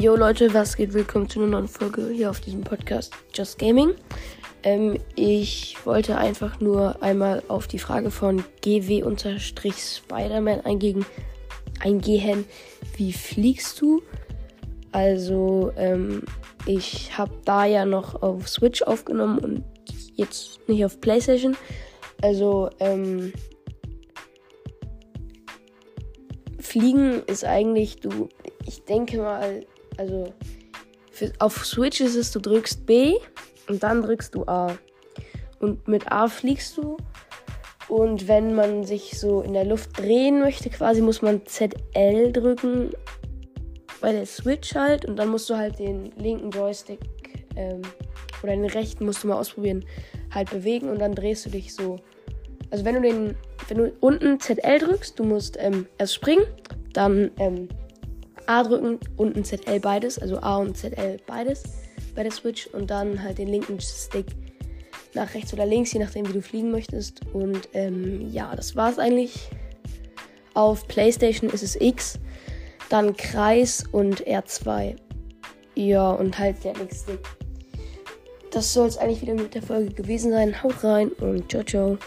Jo Leute, was geht? Willkommen zu einer neuen Folge hier auf diesem Podcast Just Gaming. Ähm, ich wollte einfach nur einmal auf die Frage von GW-Spiderman eingehen, eingehen. Wie fliegst du? Also, ähm, ich habe da ja noch auf Switch aufgenommen und jetzt nicht auf PlayStation. Also, ähm, Fliegen ist eigentlich, du, ich denke mal, also für, auf Switch ist es, du drückst B und dann drückst du A. Und mit A fliegst du. Und wenn man sich so in der Luft drehen möchte, quasi muss man ZL drücken bei der Switch halt. Und dann musst du halt den linken Joystick ähm, oder den rechten musst du mal ausprobieren, halt bewegen und dann drehst du dich so. Also wenn du den, wenn du unten ZL drückst, du musst ähm, erst springen, dann ähm, A drücken, unten ZL beides, also A und ZL beides bei der Switch und dann halt den linken Stick nach rechts oder links, je nachdem wie du fliegen möchtest. Und ähm, ja, das war's eigentlich. Auf PlayStation ist es X, dann Kreis und R2. Ja, und halt der X-Stick. Das soll es eigentlich wieder mit der Folge gewesen sein. Haut rein und ciao, ciao.